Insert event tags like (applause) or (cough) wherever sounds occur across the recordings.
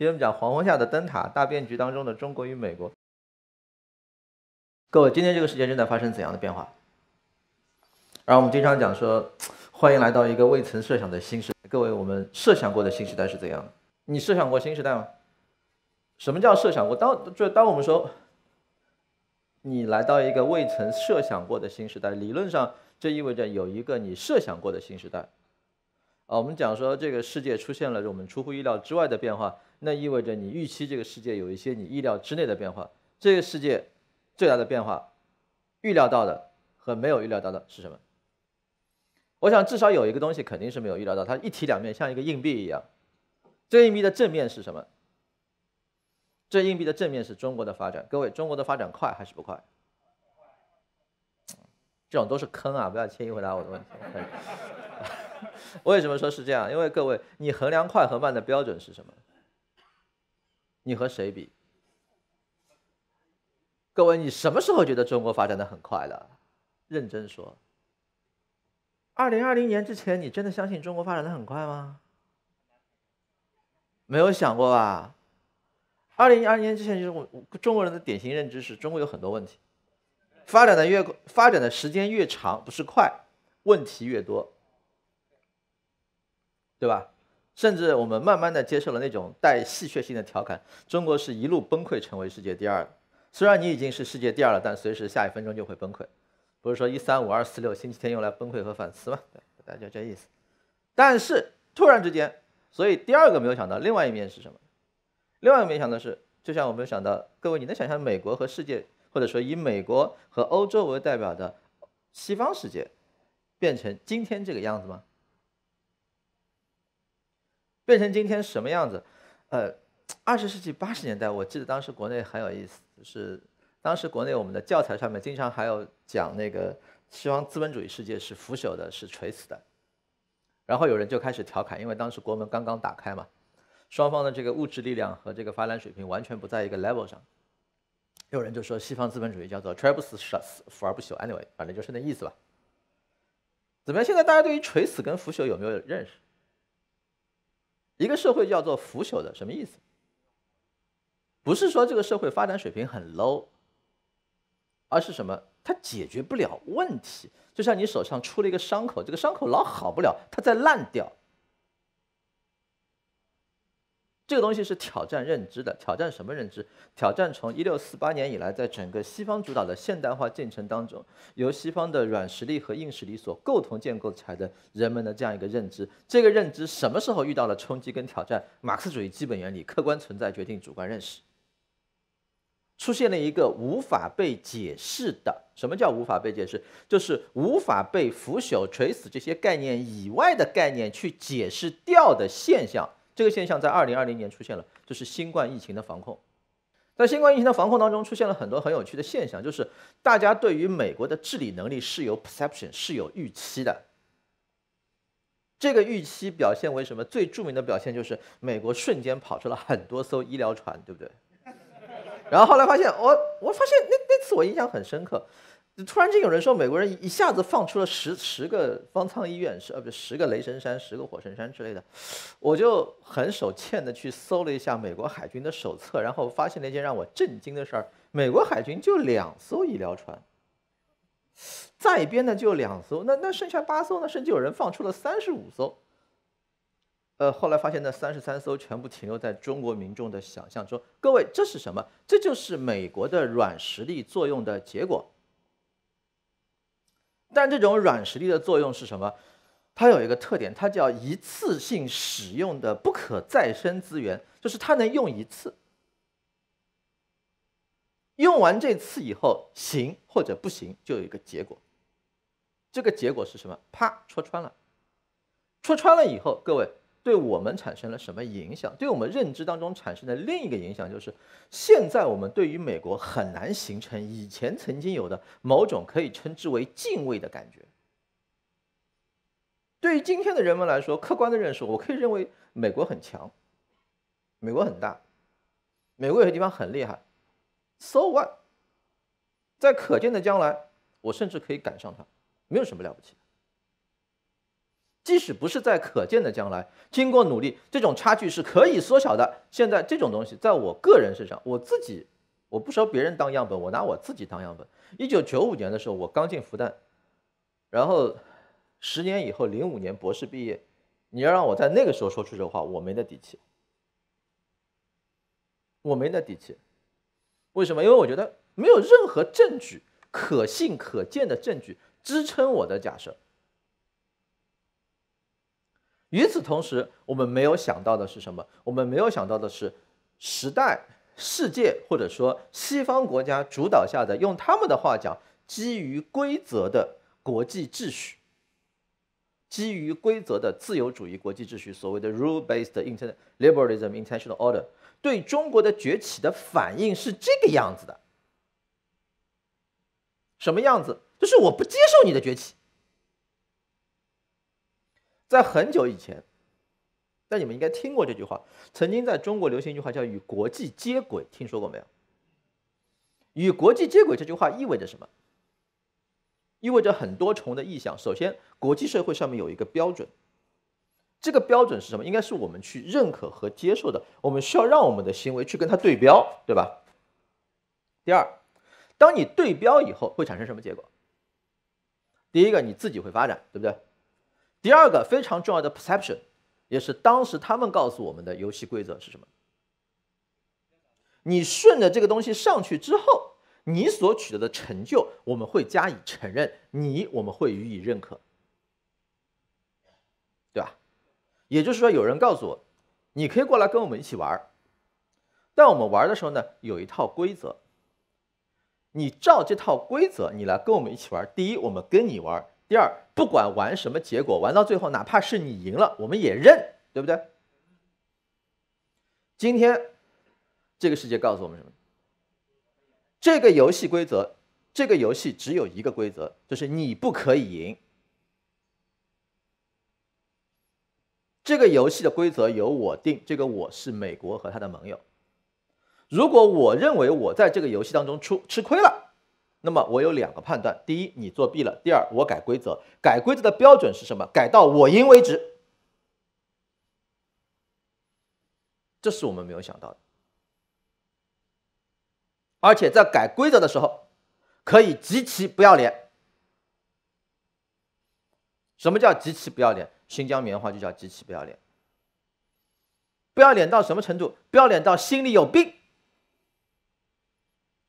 今天我们讲黄昏下的灯塔大变局当中的中国与美国。各位，今天这个世界正在发生怎样的变化？然后我们经常讲说，欢迎来到一个未曾设想的新时代。各位，我们设想过的新时代是怎样的？你设想过新时代吗？什么叫设想过？当就当我们说你来到一个未曾设想过的新时代，理论上这意味着有一个你设想过的新时代。啊，我们讲说这个世界出现了我们出乎意料之外的变化，那意味着你预期这个世界有一些你意料之内的变化。这个世界。最大的变化，预料到的和没有预料到的是什么？我想至少有一个东西肯定是没有预料到，它一体两面，像一个硬币一样。这硬币的正面是什么？这硬币的正面是中国的发展。各位，中国的发展快还是不快？这种都是坑啊！不要轻易回答我的问题。(laughs) 为什么说是这样？因为各位，你衡量快和慢的标准是什么？你和谁比？各位，你什么时候觉得中国发展的很快了？认真说，二零二零年之前，你真的相信中国发展的很快吗？没有想过吧？二零二零年之前，就是我中国人的典型认知是中国有很多问题，发展的越发展的时间越长，不是快，问题越多，对吧？甚至我们慢慢的接受了那种带戏谑性的调侃：中国是一路崩溃成为世界第二的。虽然你已经是世界第二了，但随时下一分钟就会崩溃。不是说一三五二四六星期天用来崩溃和反思吗？对，大家这意思。但是突然之间，所以第二个没有想到，另外一面是什么？另外一个没想到是，就像我没有想到，各位你能想象美国和世界，或者说以美国和欧洲为代表的西方世界，变成今天这个样子吗？变成今天什么样子？呃。二十世纪八十年代，我记得当时国内很有意思，就是当时国内我们的教材上面经常还有讲那个西方资本主义世界是腐朽的，是垂死的。然后有人就开始调侃，因为当时国门刚刚打开嘛，双方的这个物质力量和这个发展水平完全不在一个 level 上。有人就说西方资本主义叫做 trebus 腐而不朽，anyway，反正就是那意思吧。怎么样？现在大家对于垂死跟腐朽有没有认识？一个社会叫做腐朽的，什么意思？不是说这个社会发展水平很 low，而是什么？它解决不了问题。就像你手上出了一个伤口，这个伤口老好不了，它在烂掉。这个东西是挑战认知的，挑战什么认知？挑战从一六四八年以来，在整个西方主导的现代化进程当中，由西方的软实力和硬实力所共同建构起来的人们的这样一个认知。这个认知什么时候遇到了冲击跟挑战？马克思主义基本原理：客观存在决定主观认识。出现了一个无法被解释的，什么叫无法被解释？就是无法被腐朽、垂死这些概念以外的概念去解释掉的现象。这个现象在二零二零年出现了，就是新冠疫情的防控。在新冠疫情的防控当中，出现了很多很有趣的现象，就是大家对于美国的治理能力是有 perception 是有预期的。这个预期表现为什么？最著名的表现就是美国瞬间跑出了很多艘医疗船，对不对？然后后来发现，我我发现那那次我印象很深刻，突然间有人说美国人一下子放出了十十个方舱医院，是呃不十个雷神山，十个火神山之类的，我就很手欠的去搜了一下美国海军的手册，然后发现了一件让我震惊的事儿：美国海军就两艘医疗船，在编的就两艘，那那剩下八艘呢？甚至有人放出了三十五艘。呃，后来发现那三十三艘全部停留在中国民众的想象中。各位，这是什么？这就是美国的软实力作用的结果。但这种软实力的作用是什么？它有一个特点，它叫一次性使用的不可再生资源，就是它能用一次，用完这次以后行或者不行，就有一个结果。这个结果是什么？啪，戳穿了。戳穿了以后，各位。对我们产生了什么影响？对我们认知当中产生的另一个影响就是，现在我们对于美国很难形成以前曾经有的某种可以称之为敬畏的感觉。对于今天的人们来说，客观的认识，我可以认为美国很强，美国很大，美国有些地方很厉害。So what？在可见的将来，我甚至可以赶上它，没有什么了不起。即使不是在可见的将来，经过努力，这种差距是可以缩小的。现在这种东西，在我个人身上，我自己，我不收别人当样本，我拿我自己当样本。一九九五年的时候，我刚进复旦，然后十年以后，零五年博士毕业，你要让我在那个时候说出这话，我没那底气，我没那底气。为什么？因为我觉得没有任何证据，可信可见的证据支撑我的假设。与此同时，我们没有想到的是什么？我们没有想到的是，时代、世界或者说西方国家主导下的，用他们的话讲，基于规则的国际秩序，基于规则的自由主义国际秩序，所谓的 rule-based internet liberalism international order，对中国的崛起的反应是这个样子的。什么样子？就是我不接受你的崛起。在很久以前，但你们应该听过这句话。曾经在中国流行一句话叫“与国际接轨”，听说过没有？“与国际接轨”这句话意味着什么？意味着很多重的意向。首先，国际社会上面有一个标准，这个标准是什么？应该是我们去认可和接受的。我们需要让我们的行为去跟它对标，对吧？第二，当你对标以后，会产生什么结果？第一个，你自己会发展，对不对？第二个非常重要的 perception，也是当时他们告诉我们的游戏规则是什么？你顺着这个东西上去之后，你所取得的成就，我们会加以承认，你我们会予以认可，对吧？也就是说，有人告诉我，你可以过来跟我们一起玩儿但我们玩的时候呢，有一套规则，你照这套规则，你来跟我们一起玩。第一，我们跟你玩。第二，不管玩什么结果，玩到最后，哪怕是你赢了，我们也认，对不对？今天这个世界告诉我们什么？这个游戏规则，这个游戏只有一个规则，就是你不可以赢。这个游戏的规则由我定，这个我是美国和他的盟友。如果我认为我在这个游戏当中出吃亏了。那么我有两个判断：第一，你作弊了；第二，我改规则。改规则的标准是什么？改到我赢为止。这是我们没有想到的。而且在改规则的时候，可以极其不要脸。什么叫极其不要脸？新疆棉花就叫极其不要脸。不要脸到什么程度？不要脸到心里有病。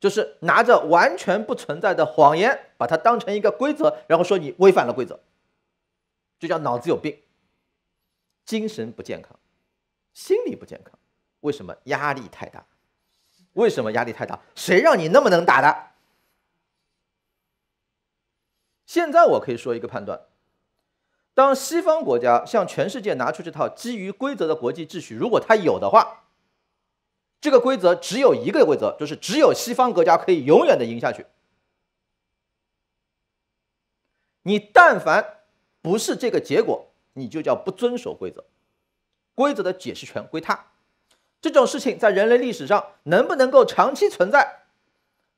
就是拿着完全不存在的谎言，把它当成一个规则，然后说你违反了规则，就叫脑子有病，精神不健康，心理不健康。为什么压力太大？为什么压力太大？谁让你那么能打的？现在我可以说一个判断：当西方国家向全世界拿出这套基于规则的国际秩序，如果他有的话。这个规则只有一个规则，就是只有西方国家可以永远的赢下去。你但凡不是这个结果，你就叫不遵守规则，规则的解释权归他。这种事情在人类历史上能不能够长期存在，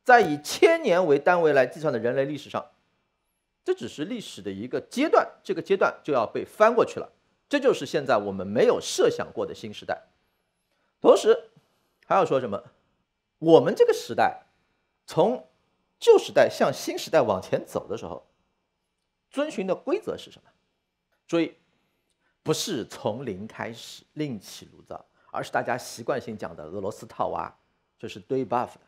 在以千年为单位来计算的人类历史上，这只是历史的一个阶段，这个阶段就要被翻过去了。这就是现在我们没有设想过的新时代，同时。还要说什么？我们这个时代，从旧时代向新时代往前走的时候，遵循的规则是什么？注意，不是从零开始另起炉灶，而是大家习惯性讲的俄罗斯套娃，就是堆 buff 的。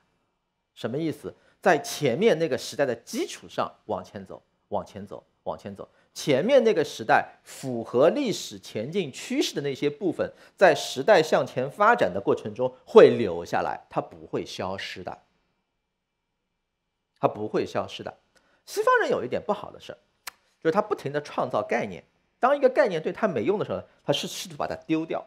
什么意思？在前面那个时代的基础上往前走，往前走，往前走。前面那个时代符合历史前进趋势的那些部分，在时代向前发展的过程中会留下来，它不会消失的，它不会消失的。西方人有一点不好的事儿，就是他不停的创造概念，当一个概念对他没用的时候，他是试图把它丢掉。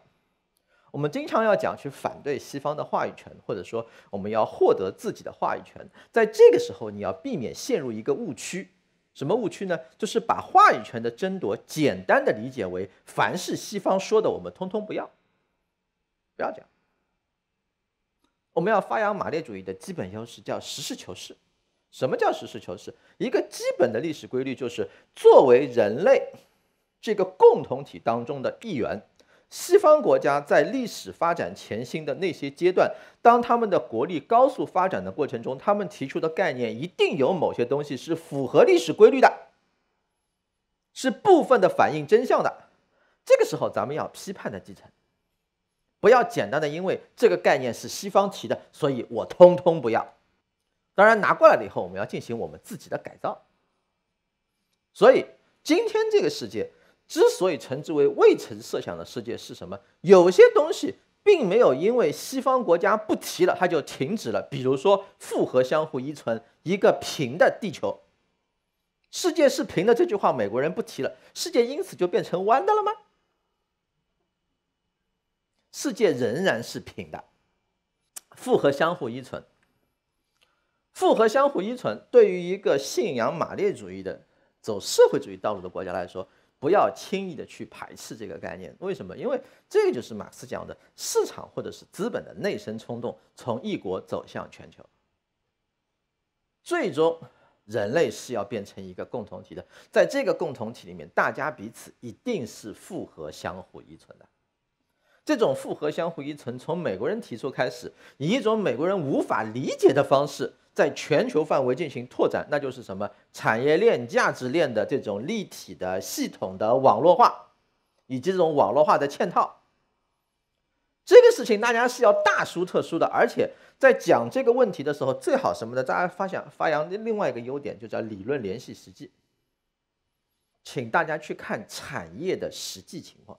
我们经常要讲去反对西方的话语权，或者说我们要获得自己的话语权，在这个时候你要避免陷入一个误区。什么误区呢？就是把话语权的争夺简单的理解为凡是西方说的，我们通通不要，不要讲。我们要发扬马列主义的基本优势，叫实事求是。什么叫实事求是？一个基本的历史规律就是，作为人类，这个共同体当中的一员。西方国家在历史发展前行的那些阶段，当他们的国力高速发展的过程中，他们提出的概念一定有某些东西是符合历史规律的，是部分的反映真相的。这个时候，咱们要批判的继承，不要简单的因为这个概念是西方提的，所以我通通不要。当然，拿过来了以后，我们要进行我们自己的改造。所以，今天这个世界。之所以称之为未曾设想的世界是什么？有些东西并没有因为西方国家不提了，它就停止了。比如说复合相互依存，一个平的地球，世界是平的这句话，美国人不提了，世界因此就变成弯的了吗？世界仍然是平的。复合相互依存，复合相互依存对于一个信仰马列主义的、走社会主义道路的国家来说。不要轻易的去排斥这个概念，为什么？因为这个就是马克思讲的市场或者是资本的内生冲动，从一国走向全球，最终人类是要变成一个共同体的，在这个共同体里面，大家彼此一定是复合相互依存的。这种复合相互依存，从美国人提出开始，以一种美国人无法理解的方式。在全球范围进行拓展，那就是什么产业链、价值链的这种立体的系统的网络化，以及这种网络化的嵌套。这个事情大家是要大书特书的，而且在讲这个问题的时候，最好什么的，大家发想发扬另外一个优点，就叫理论联系实际。请大家去看产业的实际情况，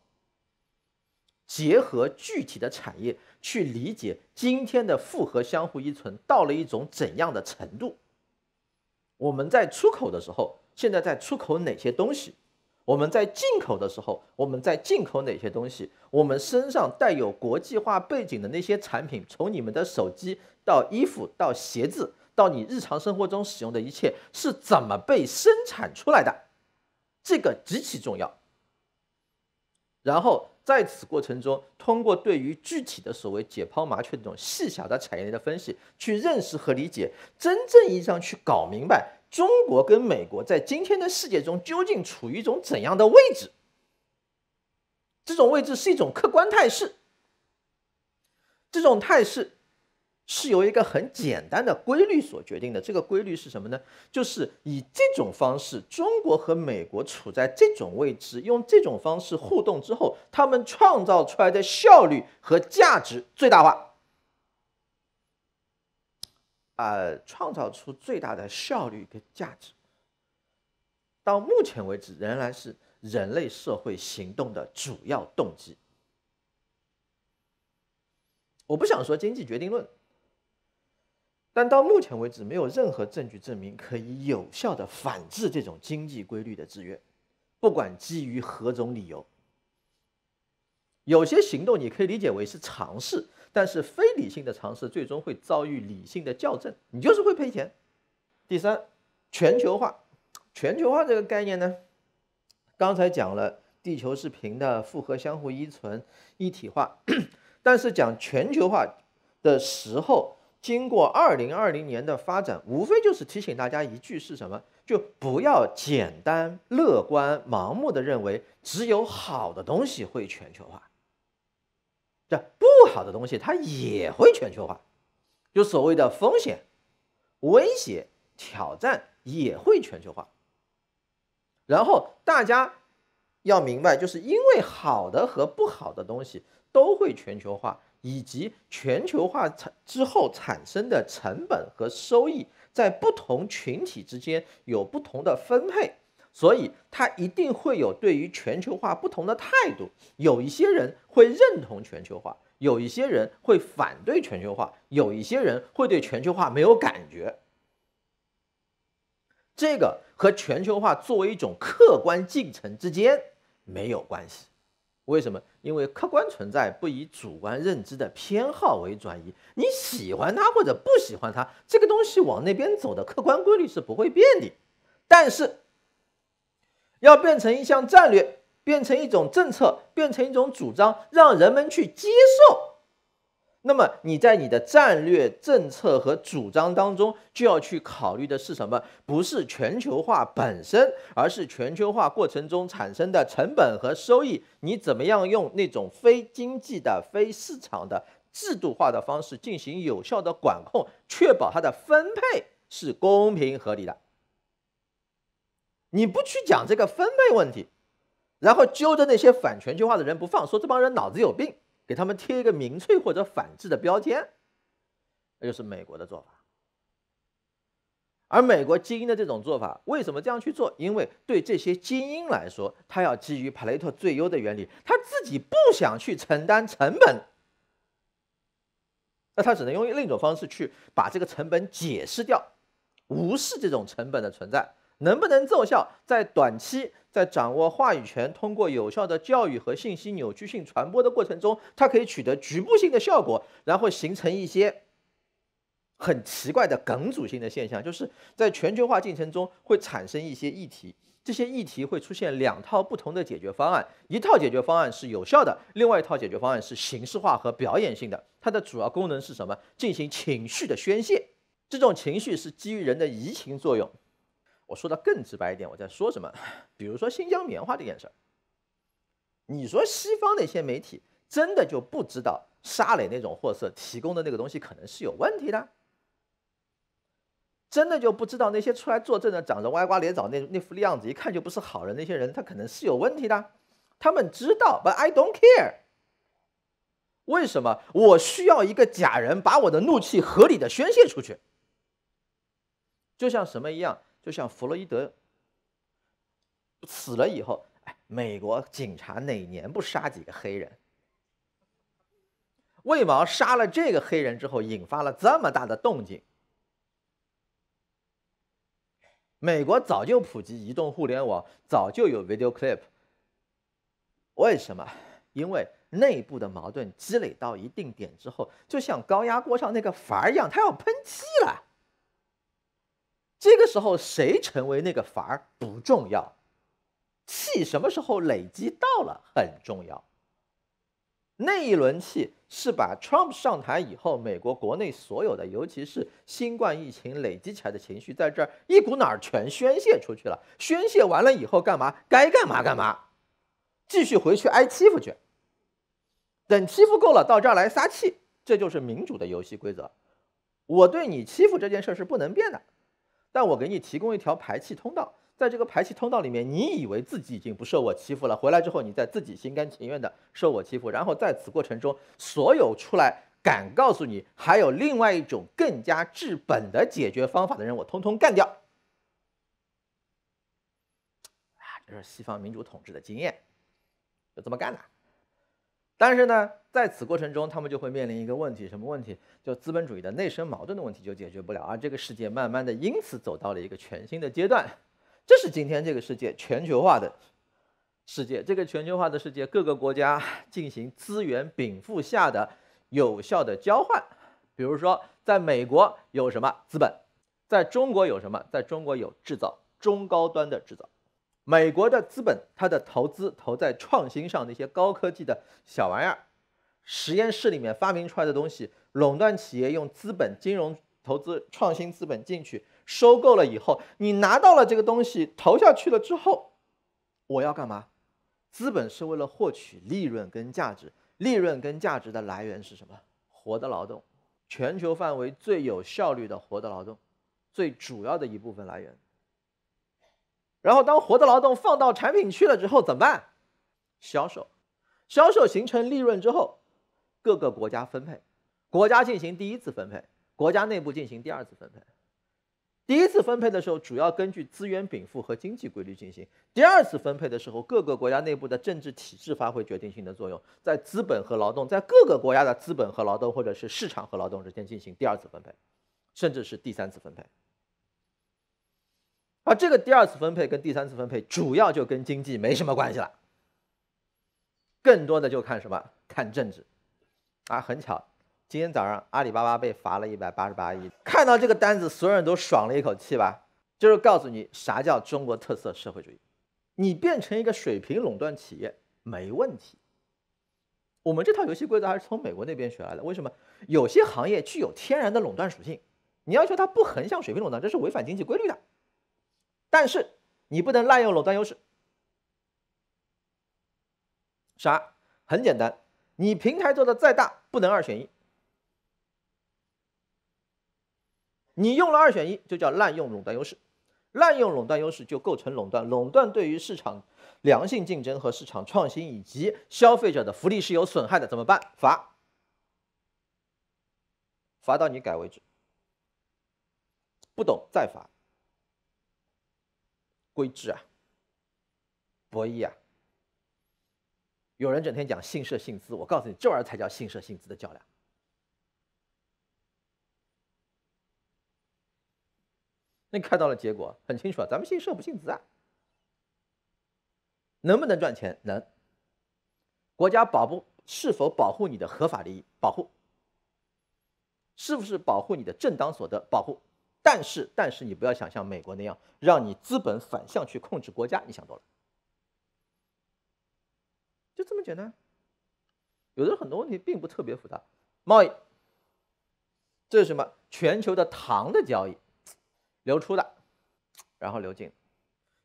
结合具体的产业。去理解今天的复合相互依存到了一种怎样的程度？我们在出口的时候，现在在出口哪些东西？我们在进口的时候，我们在进口哪些东西？我们身上带有国际化背景的那些产品，从你们的手机到衣服到鞋子到你日常生活中使用的一切，是怎么被生产出来的？这个极其重要。然后。在此过程中，通过对于具体的所谓解剖麻雀这种细小的产业链的分析，去认识和理解，真正意义上去搞明白中国跟美国在今天的世界中究竟处于一种怎样的位置。这种位置是一种客观态势，这种态势。是由一个很简单的规律所决定的。这个规律是什么呢？就是以这种方式，中国和美国处在这种位置，用这种方式互动之后，他们创造出来的效率和价值最大化。啊，创造出最大的效率跟价值，到目前为止仍然是人类社会行动的主要动机。我不想说经济决定论。但到目前为止，没有任何证据证明可以有效的反制这种经济规律的制约，不管基于何种理由。有些行动你可以理解为是尝试，但是非理性的尝试最终会遭遇理性的校正，你就是会赔钱。第三，全球化，全球化这个概念呢，刚才讲了，地球是平的，复合相互依存，一体化，(coughs) 但是讲全球化的时候。经过二零二零年的发展，无非就是提醒大家一句是什么？就不要简单、乐观、盲目的认为只有好的东西会全球化，这不好的东西它也会全球化，就所谓的风险、威胁、挑战也会全球化。然后大家要明白，就是因为好的和不好的东西都会全球化。以及全球化产之后产生的成本和收益，在不同群体之间有不同的分配，所以他一定会有对于全球化不同的态度。有一些人会认同全球化，有一些人会反对全球化，有一些人会对全球化没有感觉。这个和全球化作为一种客观进程之间没有关系。为什么？因为客观存在不以主观认知的偏好为转移。你喜欢它或者不喜欢它，这个东西往那边走的客观规律是不会变的。但是，要变成一项战略，变成一种政策，变成一种主张，让人们去接受，那么你在你的战略政策和主张当中，就要去考虑的是什么？不是全球化本身，而是全球化过程中产生的成本和收益。你怎么样用那种非经济的、非市场的制度化的方式进行有效的管控，确保它的分配是公平合理的？你不去讲这个分配问题，然后揪着那些反全球化的人不放，说这帮人脑子有病。给他们贴一个民粹或者反制的标签，那就是美国的做法。而美国精英的这种做法，为什么这样去做？因为对这些精英来说，他要基于帕雷特最优的原理，他自己不想去承担成本，那他只能用另一种方式去把这个成本解释掉，无视这种成本的存在。能不能奏效？在短期，在掌握话语权，通过有效的教育和信息扭曲性传播的过程中，它可以取得局部性的效果，然后形成一些很奇怪的梗阻性的现象，就是在全球化进程中会产生一些议题，这些议题会出现两套不同的解决方案，一套解决方案是有效的，另外一套解决方案是形式化和表演性的。它的主要功能是什么？进行情绪的宣泄，这种情绪是基于人的移情作用。我说的更直白一点，我在说什么？比如说新疆棉花这件事儿，你说西方那些媒体真的就不知道沙磊那种货色提供的那个东西可能是有问题的？真的就不知道那些出来作证的长着歪瓜裂枣那那副样子，一看就不是好人那些人，他可能是有问题的？他们知道，But I don't care。为什么我需要一个假人把我的怒气合理的宣泄出去？就像什么一样？就像弗洛伊德死了以后，哎，美国警察哪年不杀几个黑人？为毛杀了这个黑人之后，引发了这么大的动静？美国早就普及移动互联网，早就有 video clip。为什么？因为内部的矛盾积累到一定点之后，就像高压锅上那个阀一样，它要喷气了。时候谁成为那个阀儿不重要，气什么时候累积到了很重要。那一轮气是把 Trump 上台以后，美国国内所有的，尤其是新冠疫情累积起来的情绪，在这儿一股脑儿全宣泄出去了。宣泄完了以后干嘛？该干嘛干嘛，继续回去挨欺负去。等欺负够了，到这儿来撒气，这就是民主的游戏规则。我对你欺负这件事是不能变的。但我给你提供一条排气通道，在这个排气通道里面，你以为自己已经不受我欺负了，回来之后你再自己心甘情愿的受我欺负，然后在此过程中，所有出来敢告诉你还有另外一种更加治本的解决方法的人，我通通干掉。啊，这是西方民主统治的经验，就这么干的。但是呢，在此过程中，他们就会面临一个问题，什么问题？就资本主义的内生矛盾的问题就解决不了，而这个世界慢慢的因此走到了一个全新的阶段。这是今天这个世界全球化的世界，这个全球化的世界，各个国家进行资源禀赋下的有效的交换。比如说，在美国有什么资本，在中国有什么？在中国有制造，中高端的制造。美国的资本，它的投资投在创新上，那些高科技的小玩意儿，实验室里面发明出来的东西，垄断企业用资本、金融投资、创新资本进去收购了以后，你拿到了这个东西投下去了之后，我要干嘛？资本是为了获取利润跟价值，利润跟价值的来源是什么？活的劳动，全球范围最有效率的活的劳动，最主要的一部分来源。然后，当活的劳动放到产品去了之后怎么办？销售，销售形成利润之后，各个国家分配，国家进行第一次分配，国家内部进行第二次分配。第一次分配的时候，主要根据资源禀赋和经济规律进行；第二次分配的时候，各个国家内部的政治体制发挥决定性的作用，在资本和劳动，在各个国家的资本和劳动，或者是市场和劳动之间进行第二次分配，甚至是第三次分配。而这个第二次分配跟第三次分配主要就跟经济没什么关系了，更多的就看什么？看政治。啊，很巧，今天早上阿里巴巴被罚了一百八十八亿，看到这个单子，所有人都爽了一口气吧？就是告诉你啥叫中国特色社会主义，你变成一个水平垄断企业没问题，我们这套游戏规则还是从美国那边学来的。为什么？有些行业具有天然的垄断属性，你要求它不横向水平垄断，这是违反经济规律的。但是你不能滥用垄断优势。啥？很简单，你平台做的再大，不能二选一。你用了二选一，就叫滥用垄断优势。滥用垄断优势就构成垄断，垄断对于市场良性竞争和市场创新以及消费者的福利是有损害的，怎么办？罚，罚到你改为止。不懂再罚。规制啊，博弈啊。有人整天讲信社信资，我告诉你，这玩意儿才叫信社信资的较量。那你看到了结果很清楚啊，咱们信社不信资啊，能不能赚钱？能。国家保不是否保护你的合法利益？保护。是不是保护你的正当所得？保护。但是，但是你不要想像美国那样，让你资本反向去控制国家，你想多了。就这么简单。有的很多问题并不特别复杂。贸易，这是什么？全球的糖的交易。流出的，然后流进，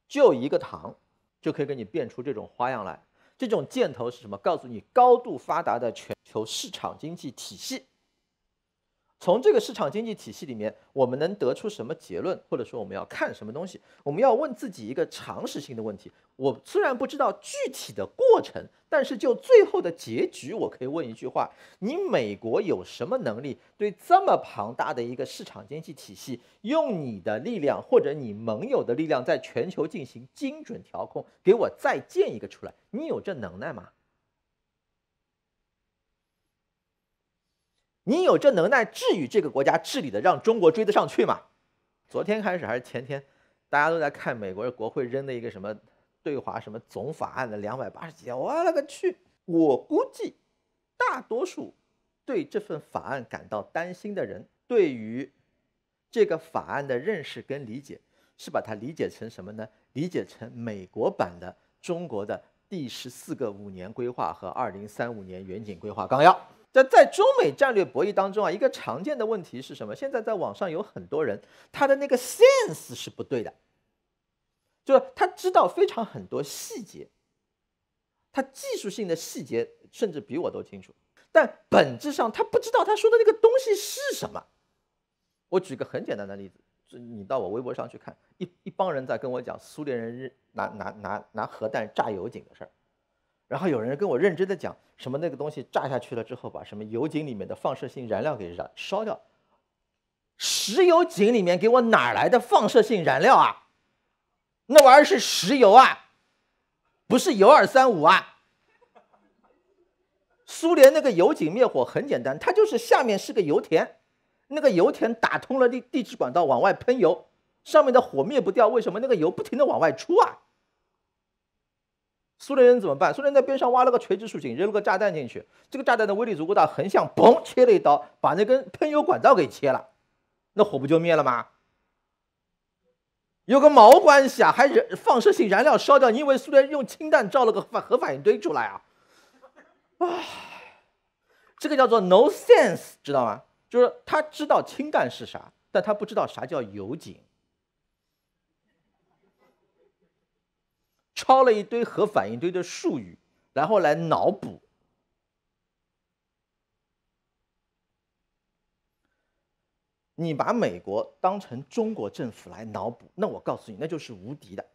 就一个糖就可以给你变出这种花样来。这种箭头是什么？告诉你高度发达的全球市场经济体系。从这个市场经济体系里面，我们能得出什么结论？或者说我们要看什么东西？我们要问自己一个常识性的问题。我虽然不知道具体的过程，但是就最后的结局，我可以问一句话：你美国有什么能力对这么庞大的一个市场经济体系，用你的力量或者你盟友的力量，在全球进行精准调控？给我再建一个出来，你有这能耐吗？你有这能耐治愈这个国家治理的，让中国追得上去吗？昨天开始还是前天，大家都在看美国国会扔的一个什么对华什么总法案的两百八十几条，我勒个去！我估计大多数对这份法案感到担心的人，对于这个法案的认识跟理解，是把它理解成什么呢？理解成美国版的中国的第十四个五年规划和二零三五年远景规划纲要。在在中美战略博弈当中啊，一个常见的问题是什么？现在在网上有很多人，他的那个 sense 是不对的，就是他知道非常很多细节，他技术性的细节甚至比我都清楚，但本质上他不知道他说的那个东西是什么。我举个很简单的例子，你到我微博上去看，一一帮人在跟我讲苏联人拿拿拿拿核弹炸油井的事儿。然后有人跟我认真的讲，什么那个东西炸下去了之后，把什么油井里面的放射性燃料给燃烧掉。石油井里面给我哪来的放射性燃料啊？那玩意儿是石油啊，不是铀二三五啊。苏联那个油井灭火很简单，它就是下面是个油田，那个油田打通了地地质管道往外喷油，上面的火灭不掉，为什么？那个油不停的往外出啊。苏联人怎么办？苏联在边上挖了个垂直竖井，扔了个炸弹进去。这个炸弹的威力足够大，横向嘣切了一刀，把那根喷油管道给切了，那火不就灭了吗？有个毛关系啊！还燃放射性燃料烧掉，你以为苏联用氢弹造了个核反应堆出来啊？啊，这个叫做 no sense，知道吗？就是他知道氢弹是啥，但他不知道啥叫油井。抄了一堆核反应堆的术语，然后来脑补。你把美国当成中国政府来脑补，那我告诉你，那就是无敌的。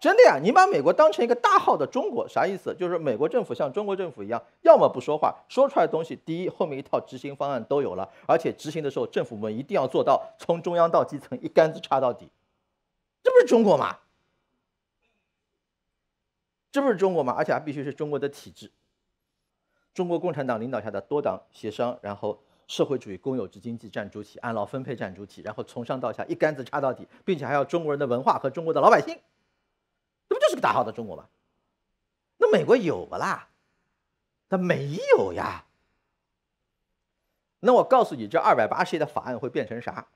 真的呀，你把美国当成一个大号的中国，啥意思？就是美国政府像中国政府一样，要么不说话，说出来的东西，第一，后面一套执行方案都有了，而且执行的时候，政府们一定要做到从中央到基层一竿子插到底。这不是中国吗？这不是中国吗？而且还必须是中国的体制。中国共产党领导下的多党协商，然后社会主义公有制经济占主体，按劳分配占主体，然后从上到下一竿子插到底，并且还要中国人的文化和中国的老百姓，这不就是个大好的中国吗？那美国有不啦？它没有呀。那我告诉你，这二百八十页的法案会变成啥？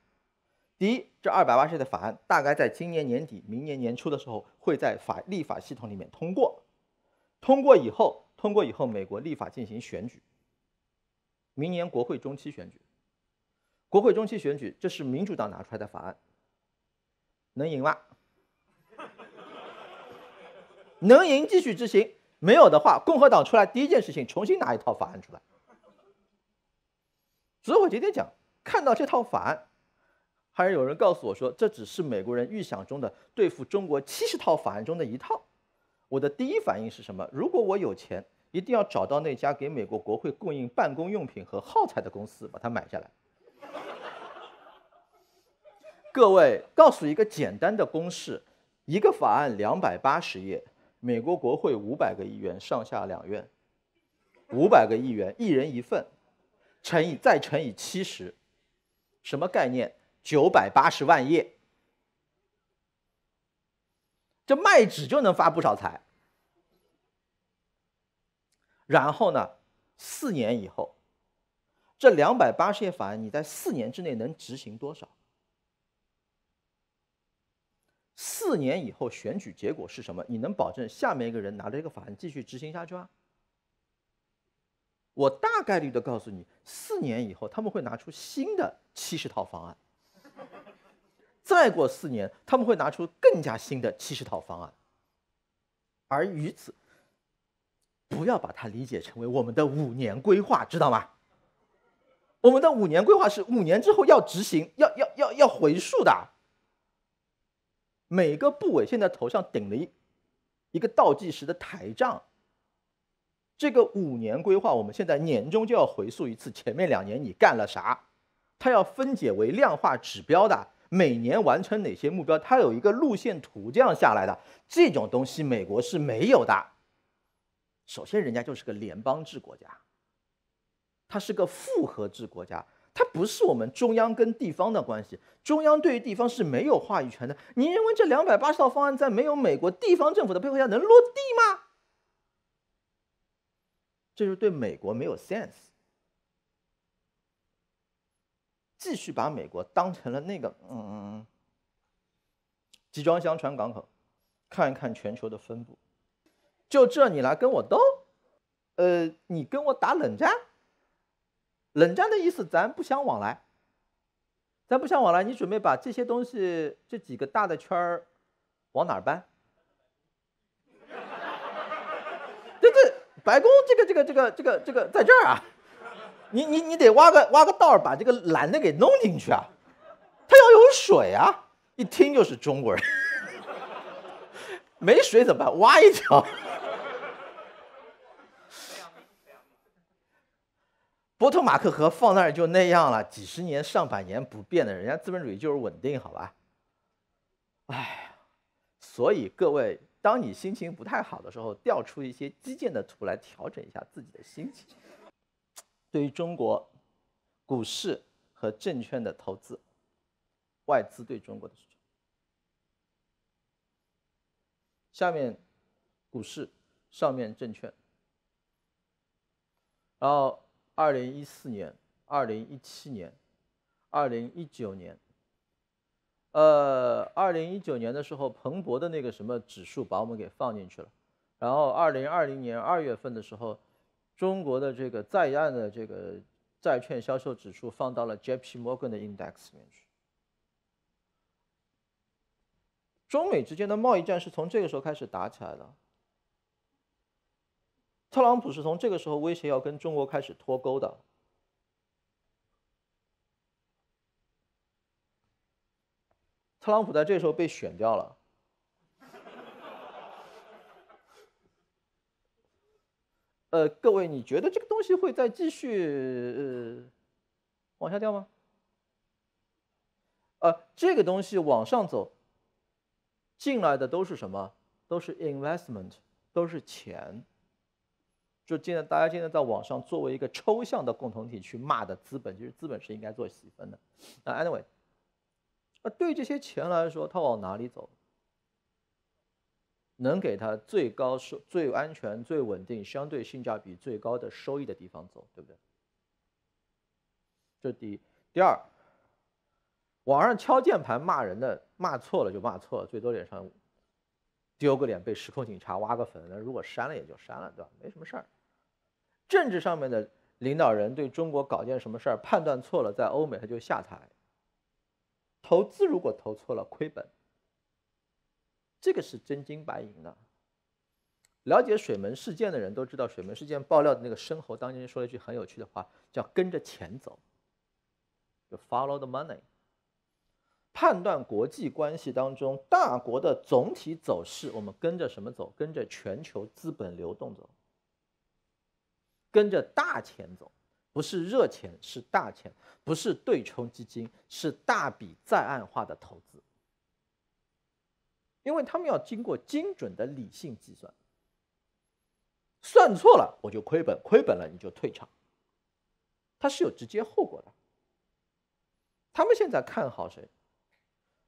第一，这二百八十页的法案大概在今年年底、明年年初的时候会在法立法系统里面通过。通过以后，通过以后，美国立法进行选举，明年国会中期选举，国会中期选举，这是民主党拿出来的法案，能赢吗？(laughs) 能赢继续执行，没有的话，共和党出来第一件事情重新拿一套法案出来。所以我今天讲，看到这套法案，还有人告诉我说，这只是美国人预想中的对付中国七十套法案中的一套。我的第一反应是什么？如果我有钱，一定要找到那家给美国国会供应办公用品和耗材的公司，把它买下来。各位，告诉一个简单的公式：一个法案两百八十页。美国国会五百个议员，上下两院，五百个议员，一人一份，乘以再乘以七十，什么概念？九百八十万页，这卖纸就能发不少财。然后呢，四年以后，这两百八十页法案，你在四年之内能执行多少？四年以后选举结果是什么？你能保证下面一个人拿着这个法案继续执行下去吗？我大概率的告诉你，四年以后他们会拿出新的七十套方案，再过四年他们会拿出更加新的七十套方案，而于此，不要把它理解成为我们的五年规划，知道吗？我们的五年规划是五年之后要执行，要要要要回溯的。每个部委现在头上顶了一一个倒计时的台账。这个五年规划，我们现在年终就要回溯一次，前面两年你干了啥？它要分解为量化指标的，每年完成哪些目标？它有一个路线图这样下来的。这种东西美国是没有的。首先，人家就是个联邦制国家，它是个复合制国家。它不是我们中央跟地方的关系，中央对于地方是没有话语权的。你认为这两百八十套方案在没有美国地方政府的配合下能落地吗？这是对美国没有 sense。继续把美国当成了那个嗯集装箱船港口，看一看全球的分布，就这你来跟我斗？呃，你跟我打冷战？冷战的意思，咱不相往来，咱不相往来。你准备把这些东西这几个大的圈儿往哪儿搬？(laughs) 这这白宫这个这个这个这个这个在这儿啊，你你你得挖个挖个道儿，把这个蓝的给弄进去啊，它要有水啊，一听就是中国人，没水怎么办？挖一条。波托马克河放那儿就那样了，几十年、上百年不变的，人家资本主义就是稳定，好吧？哎，所以各位，当你心情不太好的时候，调出一些基建的图来调整一下自己的心情。对于中国股市和证券的投资，外资对中国的市场，下面股市，上面证券，然后。二零一四年、二零一七年、二零一九年，呃，二零一九年的时候，彭博的那个什么指数把我们给放进去了，然后二零二零年二月份的时候，中国的这个在岸的这个债券销售指数放到了 J.P. Morgan 的 index 里面去。中美之间的贸易战是从这个时候开始打起来的。特朗普是从这个时候威胁要跟中国开始脱钩的。特朗普在这时候被选掉了。呃，各位，你觉得这个东西会再继续呃往下掉吗？呃，这个东西往上走，进来的都是什么？都是 investment，都是钱。就现在，大家现在在网上作为一个抽象的共同体去骂的资本，其实资本是应该做细分的。那 anyway，那对这些钱来说，它往哪里走？能给他最高收、最安全、最稳定、相对性价比最高的收益的地方走，对不对？这第一。第二，网上敲键盘骂人的，骂错了就骂错了，最多脸上丢个脸被时空警察挖个坟，那如果删了也就删了，对吧？没什么事儿。政治上面的领导人对中国搞件什么事儿判断错了，在欧美他就下台。投资如果投错了，亏本。这个是真金白银的。了解水门事件的人都知道，水门事件爆料的那个申猴当年说了一句很有趣的话，叫“跟着钱走”，就 “follow the money”。判断国际关系当中大国的总体走势，我们跟着什么走？跟着全球资本流动走，跟着大钱走，不是热钱，是大钱，不是对冲基金，是大笔在岸化的投资，因为他们要经过精准的理性计算，算错了我就亏本，亏本了你就退场，它是有直接后果的。他们现在看好谁？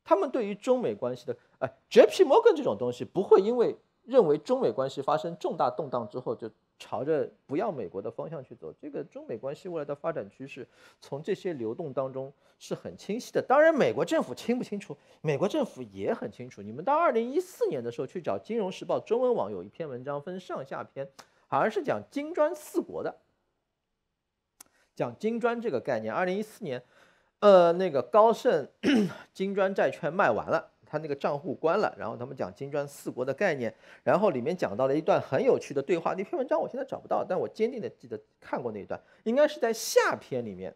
他们对于中美关系的，哎，J.P. Morgan 这种东西不会因为认为中美关系发生重大动荡之后就朝着不要美国的方向去走。这个中美关系未来的发展趋势，从这些流动当中是很清晰的。当然，美国政府清不清楚？美国政府也很清楚。你们到二零一四年的时候去找《金融时报》中文网有一篇文章，分上下篇，好像是讲金砖四国的，讲金砖这个概念。二零一四年。呃，那个高盛 (coughs) 金砖债券卖完了，他那个账户关了，然后他们讲金砖四国的概念，然后里面讲到了一段很有趣的对话。那篇文章我现在找不到，但我坚定的记得看过那一段，应该是在下篇里面，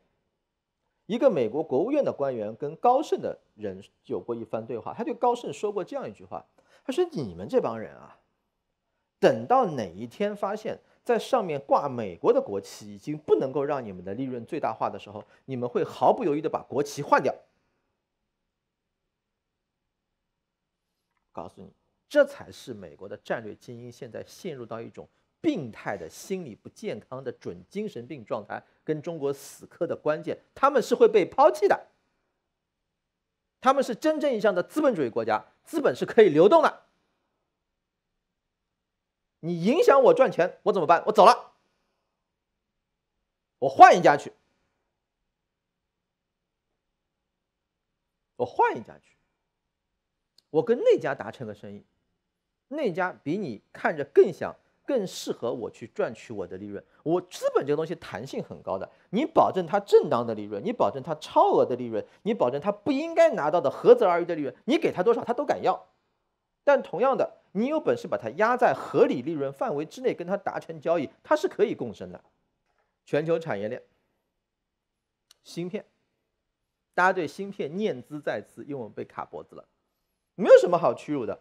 一个美国国务院的官员跟高盛的人有过一番对话，他对高盛说过这样一句话，他说：“你们这帮人啊，等到哪一天发现。”在上面挂美国的国旗已经不能够让你们的利润最大化的时候，你们会毫不犹豫的把国旗换掉。告诉你，这才是美国的战略精英现在陷入到一种病态的心理不健康的准精神病状态，跟中国死磕的关键。他们是会被抛弃的，他们是真正意义上的资本主义国家，资本是可以流动的。你影响我赚钱，我怎么办？我走了，我换一家去，我换一家去，我跟那家达成个生意，那家比你看着更想、更适合我去赚取我的利润。我资本这个东西弹性很高的，你保证它正当的利润，你保证它超额的利润，你保证它不应该拿到的合则而渔的利润，你给他多少，他都敢要。但同样的。你有本事把它压在合理利润范围之内，跟它达成交易，它是可以共生的。全球产业链，芯片，大家对芯片念兹在兹，因为我们被卡脖子了，没有什么好屈辱的。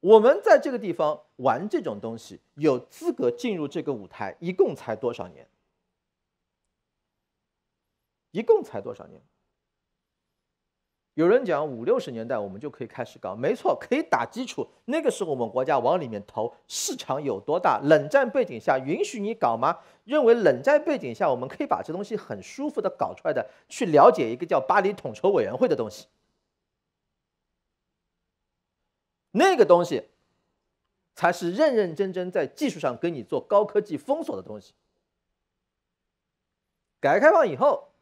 我们在这个地方玩这种东西，有资格进入这个舞台，一共才多少年？一共才多少年？有人讲五六十年代我们就可以开始搞，没错，可以打基础。那个时候我们国家往里面投，市场有多大？冷战背景下允许你搞吗？认为冷战背景下我们可以把这东西很舒服的搞出来的。去了解一个叫巴黎统筹委员会的东西，那个东西才是认认真真在技术上跟你做高科技封锁的东西。改革开放以后，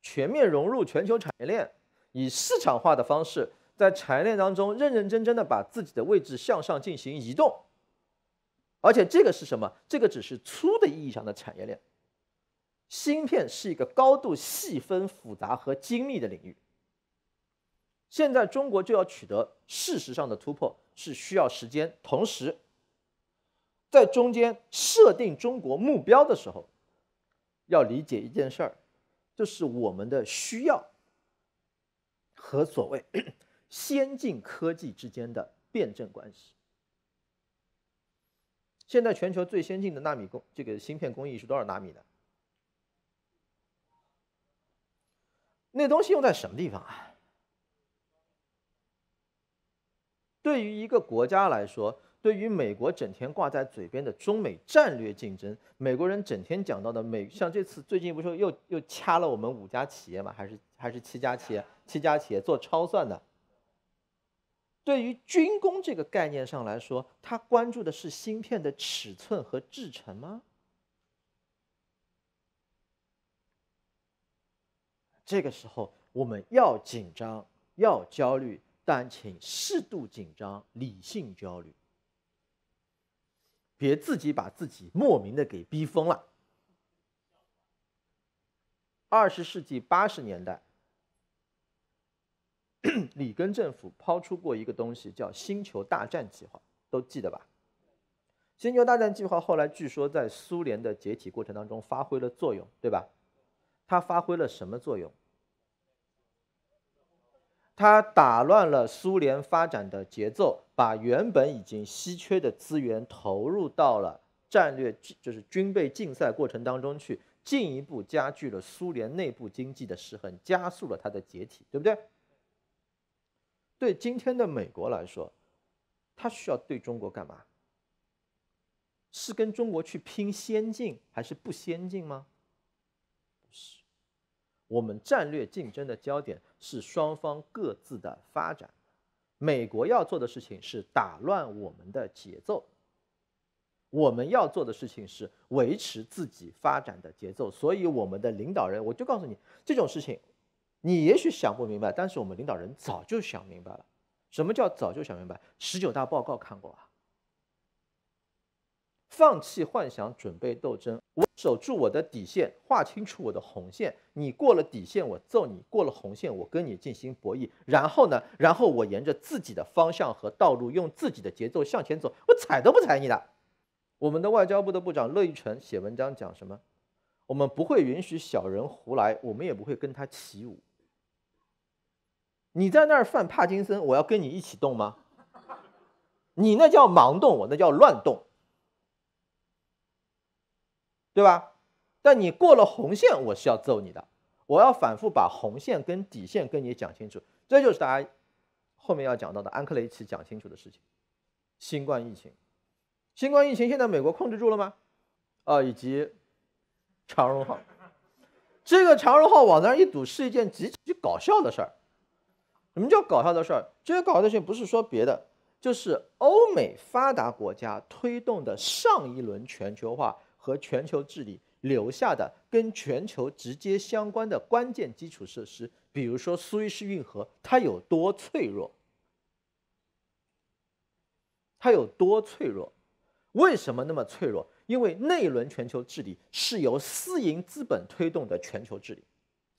全面融入全球产业链。以市场化的方式，在产业链当中认认真真的把自己的位置向上进行移动，而且这个是什么？这个只是粗的意义上的产业链。芯片是一个高度细分、复杂和精密的领域。现在中国就要取得事实上的突破，是需要时间。同时，在中间设定中国目标的时候，要理解一件事儿，就是我们的需要。和所谓 (coughs) 先进科技之间的辩证关系。现在全球最先进的纳米工这个芯片工艺是多少纳米的？那东西用在什么地方啊？对于一个国家来说。对于美国整天挂在嘴边的中美战略竞争，美国人整天讲到的美，像这次最近不是又又掐了我们五家企业嘛，还是还是七家企业，七家企业做超算的。对于军工这个概念上来说，他关注的是芯片的尺寸和制程吗？这个时候我们要紧张，要焦虑，但请适度紧张，理性焦虑，别自己把自己莫名的给逼疯了。二十世纪八十年代，(coughs) 里根政府抛出过一个东西，叫“星球大战计划”，都记得吧？星球大战计划后来据说在苏联的解体过程当中发挥了作用，对吧？它发挥了什么作用？它打乱了苏联发展的节奏，把原本已经稀缺的资源投入到了战略，就是军备竞赛过程当中去，进一步加剧了苏联内部经济的失衡，加速了它的解体，对不对？对今天的美国来说，它需要对中国干嘛？是跟中国去拼先进还是不先进吗？不是，我们战略竞争的焦点是双方各自的发展。美国要做的事情是打乱我们的节奏，我们要做的事情是维持自己发展的节奏。所以，我们的领导人，我就告诉你，这种事情，你也许想不明白，但是我们领导人早就想明白了。什么叫早就想明白？十九大报告看过啊。放弃幻想，准备斗争。我守住我的底线，划清楚我的红线。你过了底线，我揍你；过了红线，我跟你进行博弈。然后呢？然后我沿着自己的方向和道路，用自己的节奏向前走。我踩都不踩你的。我们的外交部的部长乐玉成写文章讲什么？我们不会允许小人胡来，我们也不会跟他起舞。你在那儿犯帕金森，我要跟你一起动吗？你那叫盲动，我那叫乱动。对吧？但你过了红线，我是要揍你的。我要反复把红线跟底线跟你讲清楚，这就是大家后面要讲到的安克雷奇讲清楚的事情。新冠疫情，新冠疫情现在美国控制住了吗？啊，以及长荣号，这个长荣号往那儿一堵是一件极其搞笑的事儿。什么叫搞笑的事儿？这些搞笑的事情不是说别的，就是欧美发达国家推动的上一轮全球化。和全球治理留下的跟全球直接相关的关键基础设施，比如说苏伊士运河，它有多脆弱？它有多脆弱？为什么那么脆弱？因为那一轮全球治理是由私营资本推动的全球治理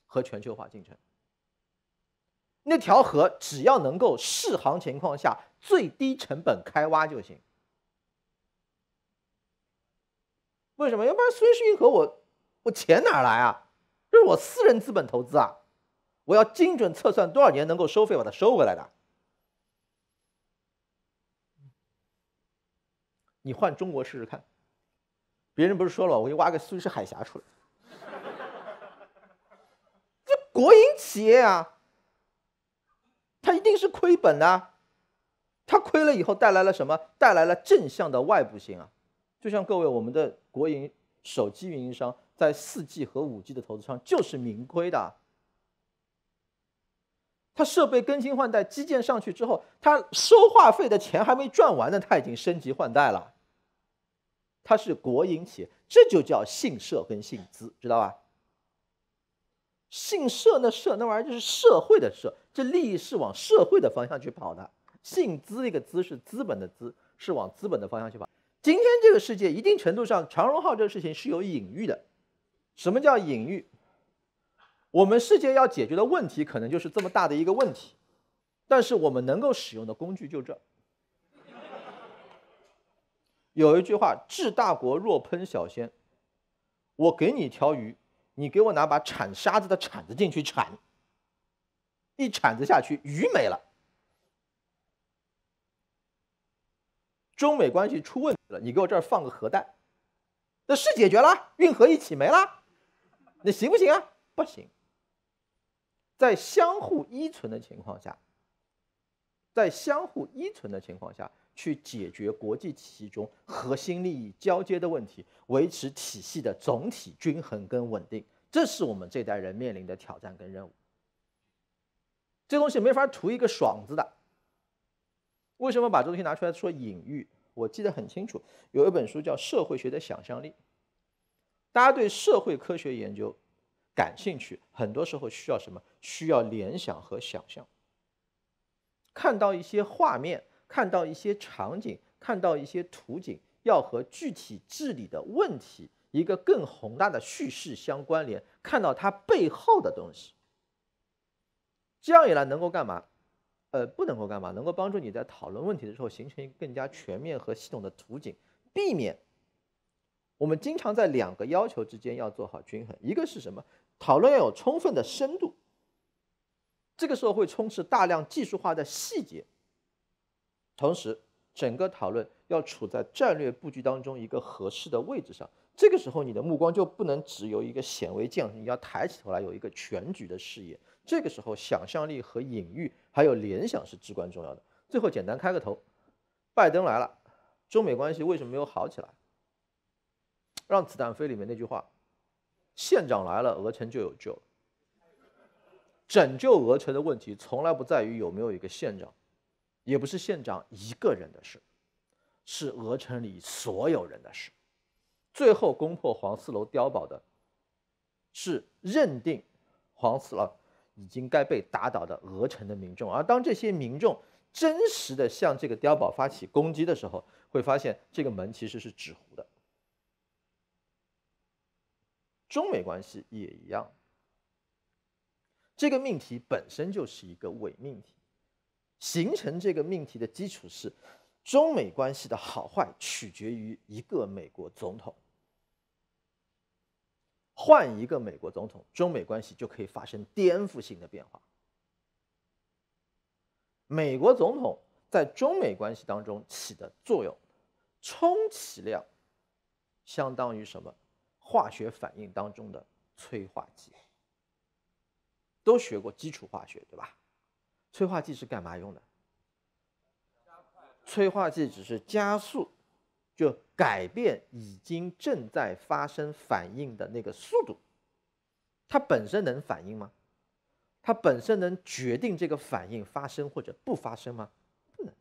和全球化进程。那条河只要能够适航情况下最低成本开挖就行。为什么？要不然孙氏运河我我钱哪来啊？这是我私人资本投资啊！我要精准测算多少年能够收费，把它收回来的。你换中国试试看，别人不是说了，我给你挖个苏伊士海峡出来，(laughs) 这国营企业啊，它一定是亏本的。它亏了以后带来了什么？带来了正向的外部性啊！就像各位我们的。国营手机运营商在四 G 和五 G 的投资上就是明亏的。他设备更新换代，基建上去之后，他收话费的钱还没赚完呢，他已经升级换代了。他是国营企业，这就叫信社跟信资，知道吧？信社那社那玩意儿就是社会的社，这利益是往社会的方向去跑的。信资那个资是资本的资，是往资本的方向去跑。今天这个世界，一定程度上，长荣号这个事情是有隐喻的。什么叫隐喻？我们世界要解决的问题，可能就是这么大的一个问题，但是我们能够使用的工具就这。有一句话：“治大国若烹小鲜。”我给你条鱼，你给我拿把铲沙子的铲子进去铲，一铲子下去，鱼没了。中美关系出问题你给我这儿放个核弹，那是解决了，运河一起没了，那行不行啊？不行。在相互依存的情况下，在相互依存的情况下去解决国际体系中核心利益交接的问题，维持体系的总体均衡跟稳定，这是我们这代人面临的挑战跟任务。这东西没法图一个爽字的。为什么把这东西拿出来说隐喻？我记得很清楚，有一本书叫《社会学的想象力》。大家对社会科学研究感兴趣，很多时候需要什么？需要联想和想象。看到一些画面，看到一些场景，看到一些图景，要和具体治理的问题一个更宏大的叙事相关联，看到它背后的东西。这样一来能够干嘛？呃，不能够干嘛？能够帮助你在讨论问题的时候形成一个更加全面和系统的图景，避免我们经常在两个要求之间要做好均衡。一个是什么？讨论要有充分的深度，这个时候会充斥大量技术化的细节，同时整个讨论要处在战略布局当中一个合适的位置上。这个时候你的目光就不能只有一个显微镜，你要抬起头来有一个全局的视野。这个时候，想象力和隐喻还有联想是至关重要的。最后简单开个头，拜登来了，中美关系为什么没有好起来？让子弹飞里面那句话，县长来了，鹅城就有救。拯救鹅城的问题从来不在于有没有一个县长，也不是县长一个人的事，是鹅城里所有人的事。最后攻破黄四楼碉堡的，是认定黄四楼。已经该被打倒的俄城的民众，而当这些民众真实的向这个碉堡发起攻击的时候，会发现这个门其实是纸糊的。中美关系也一样，这个命题本身就是一个伪命题，形成这个命题的基础是中美关系的好坏取决于一个美国总统。换一个美国总统，中美关系就可以发生颠覆性的变化。美国总统在中美关系当中起的作用，充其量相当于什么？化学反应当中的催化剂。都学过基础化学，对吧？催化剂是干嘛用的？催化剂只是加速。就改变已经正在发生反应的那个速度，它本身能反应吗？它本身能决定这个反应发生或者不发生吗？不能。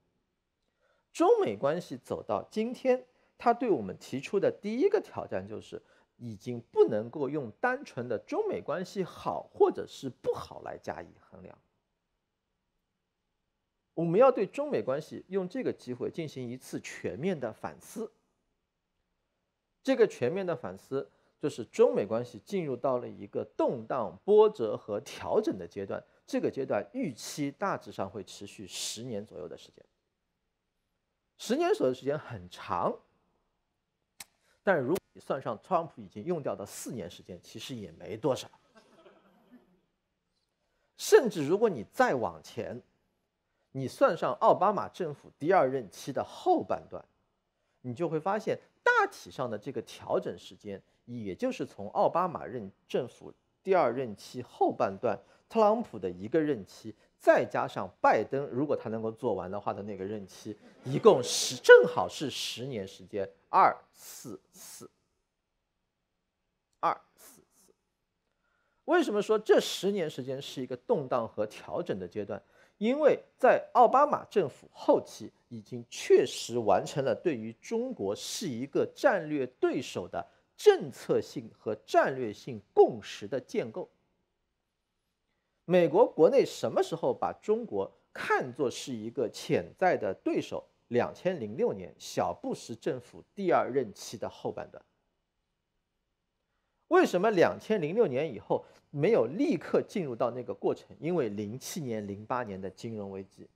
中美关系走到今天，它对我们提出的第一个挑战就是，已经不能够用单纯的中美关系好或者是不好来加以衡量。我们要对中美关系用这个机会进行一次全面的反思。这个全面的反思，就是中美关系进入到了一个动荡、波折和调整的阶段。这个阶段预期大致上会持续十年左右的时间。十年左右的时间很长，但如果你算上特朗普已经用掉的四年时间，其实也没多少。甚至如果你再往前，你算上奥巴马政府第二任期的后半段，你就会发现大体上的这个调整时间，也就是从奥巴马任政府第二任期后半段，特朗普的一个任期，再加上拜登如果他能够做完的话的那个任期，一共十正好是十年时间，二四四，二四四。为什么说这十年时间是一个动荡和调整的阶段？因为在奥巴马政府后期，已经确实完成了对于中国是一个战略对手的政策性和战略性共识的建构。美国国内什么时候把中国看作是一个潜在的对手？两千零六年，小布什政府第二任期的后半段。为什么两千零六年以后没有立刻进入到那个过程？因为零七年、零八年的金融危机，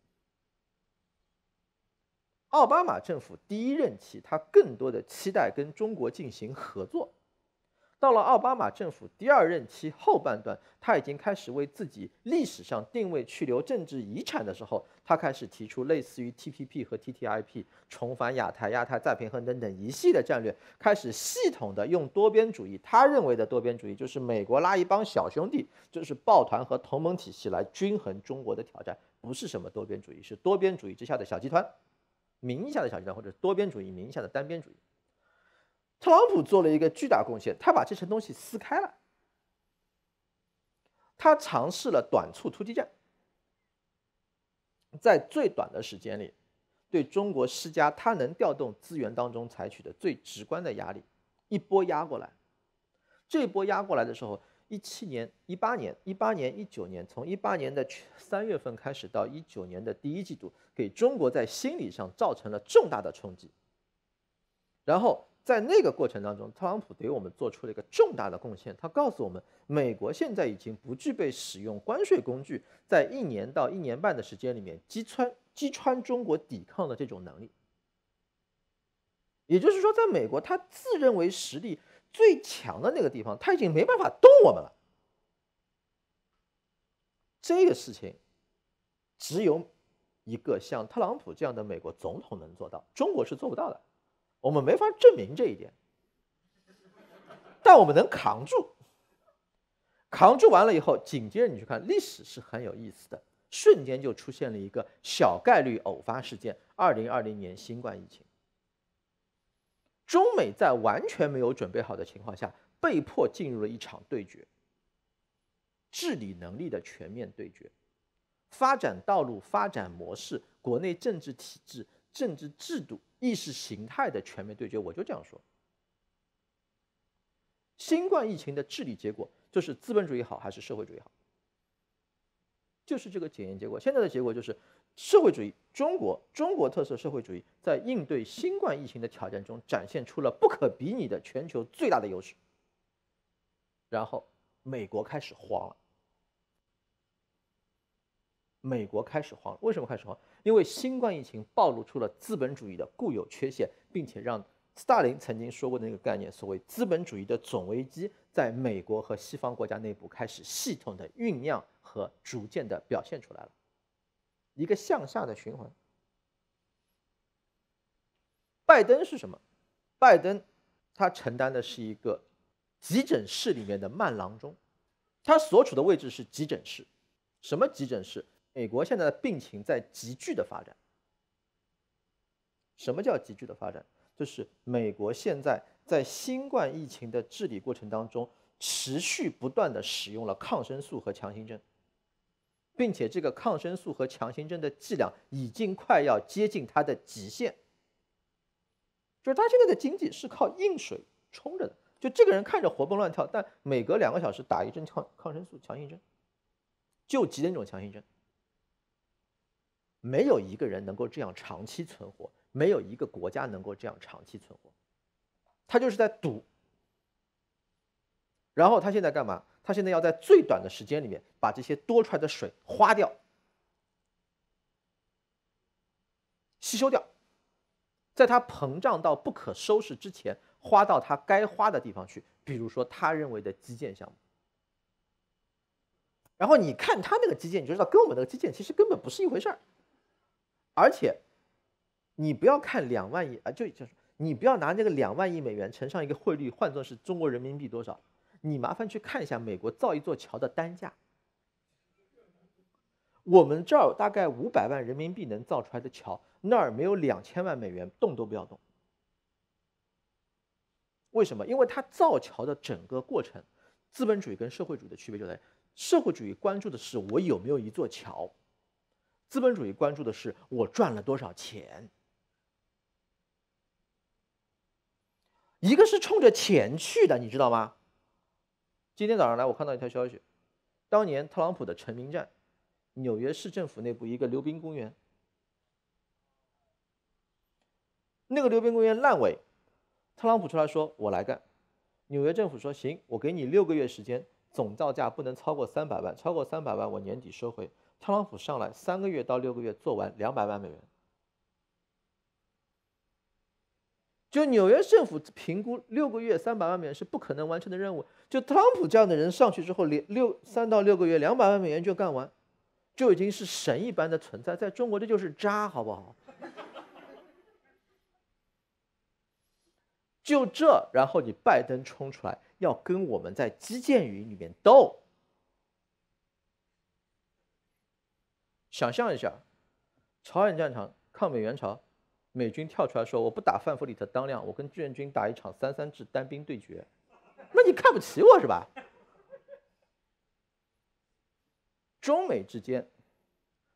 奥巴马政府第一任期，他更多的期待跟中国进行合作。到了奥巴马政府第二任期后半段，他已经开始为自己历史上定位去留政治遗产的时候，他开始提出类似于 TPP 和 TTIP 重返亚太、亚太再平衡等等一系列战略，开始系统的用多边主义。他认为的多边主义就是美国拉一帮小兄弟，就是抱团和同盟体系来均衡中国的挑战，不是什么多边主义，是多边主义之下的小集团，名义下的小集团，或者多边主义名义下的单边主义。特朗普做了一个巨大贡献，他把这层东西撕开了。他尝试了短促突击战，在最短的时间里，对中国施加他能调动资源当中采取的最直观的压力，一波压过来。这一波压过来的时候，一七年、一八年、一八年、一九年，从一八年的三月份开始到一九年的第一季度，给中国在心理上造成了重大的冲击。然后在那个过程当中，特朗普给我们做出了一个重大的贡献。他告诉我们，美国现在已经不具备使用关税工具，在一年到一年半的时间里面击穿击穿中国抵抗的这种能力。也就是说，在美国，他自认为实力。最强的那个地方，他已经没办法动我们了。这个事情，只有一个像特朗普这样的美国总统能做到，中国是做不到的。我们没法证明这一点，但我们能扛住。扛住完了以后，紧接着你去看历史是很有意思的，瞬间就出现了一个小概率偶发事件：二零二零年新冠疫情。中美在完全没有准备好的情况下，被迫进入了一场对决，治理能力的全面对决，发展道路、发展模式、国内政治体制、政治制度、意识形态的全面对决。我就这样说，新冠疫情的治理结果就是资本主义好还是社会主义好，就是这个检验结果。现在的结果就是。社会主义，中国中国特色社会主义在应对新冠疫情的挑战中展现出了不可比拟的全球最大的优势。然后，美国开始慌了。美国开始慌了，为什么开始慌？因为新冠疫情暴露出了资本主义的固有缺陷，并且让斯大林曾经说过的那个概念，所谓资本主义的总危机，在美国和西方国家内部开始系统的酝酿和逐渐的表现出来了。一个向下的循环。拜登是什么？拜登他承担的是一个急诊室里面的慢郎中，他所处的位置是急诊室。什么急诊室？美国现在的病情在急剧的发展。什么叫急剧的发展？就是美国现在在新冠疫情的治理过程当中，持续不断的使用了抗生素和强心针。并且这个抗生素和强心针的剂量已经快要接近它的极限，就是他现在的经济是靠硬水冲着的。就这个人看着活蹦乱跳，但每隔两个小时打一针抗抗生素、强心针，救急的那种强心针，没有一个人能够这样长期存活，没有一个国家能够这样长期存活，他就是在赌。然后他现在干嘛？他现在要在最短的时间里面把这些多出来的水花掉、吸收掉，在它膨胀到不可收拾之前，花到它该花的地方去。比如说，他认为的基建项目。然后你看他那个基建，你就知道跟我们那个基建其实根本不是一回事儿。而且，你不要看两万亿啊，就就是你不要拿那个两万亿美元乘上一个汇率换作是中国人民币多少。你麻烦去看一下美国造一座桥的单价，我们这儿大概五百万人民币能造出来的桥，那儿没有两千万美元，动都不要动。为什么？因为它造桥的整个过程，资本主义跟社会主义的区别就在社会主义关注的是我有没有一座桥，资本主义关注的是我赚了多少钱。一个是冲着钱去的，你知道吗？今天早上来，我看到一条消息，当年特朗普的成名战，纽约市政府内部一个溜冰公园，那个溜冰公园烂尾，特朗普出来说：“我来干。”纽约政府说：“行，我给你六个月时间，总造价不能超过三百万，超过三百万我年底收回。”特朗普上来三个月到六个月做完两百万美元。就纽约政府评估六个月三百万美元是不可能完成的任务。就特朗普这样的人上去之后，连六三到六个月两百万美元就干完，就已经是神一般的存在。在中国这就是渣，好不好？就这，然后你拜登冲出来要跟我们在基建云里面斗。想象一下，朝鲜战场抗美援朝。美军跳出来说：“我不打范弗里特当量，我跟志愿军打一场三三制单兵对决。”那你看不起我是吧？中美之间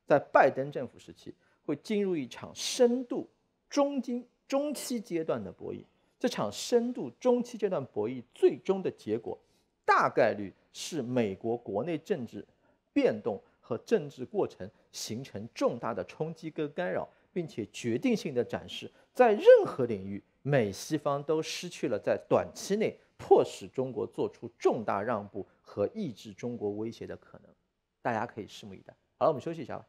在拜登政府时期会进入一场深度中经中期阶段的博弈。这场深度中期阶段博弈最终的结果，大概率是美国国内政治变动和政治过程形成重大的冲击跟干扰，并且决定性的展示，在任何领域，美西方都失去了在短期内迫使中国做出重大让步和抑制中国威胁的可能。大家可以拭目以待。好了，我们休息一下吧。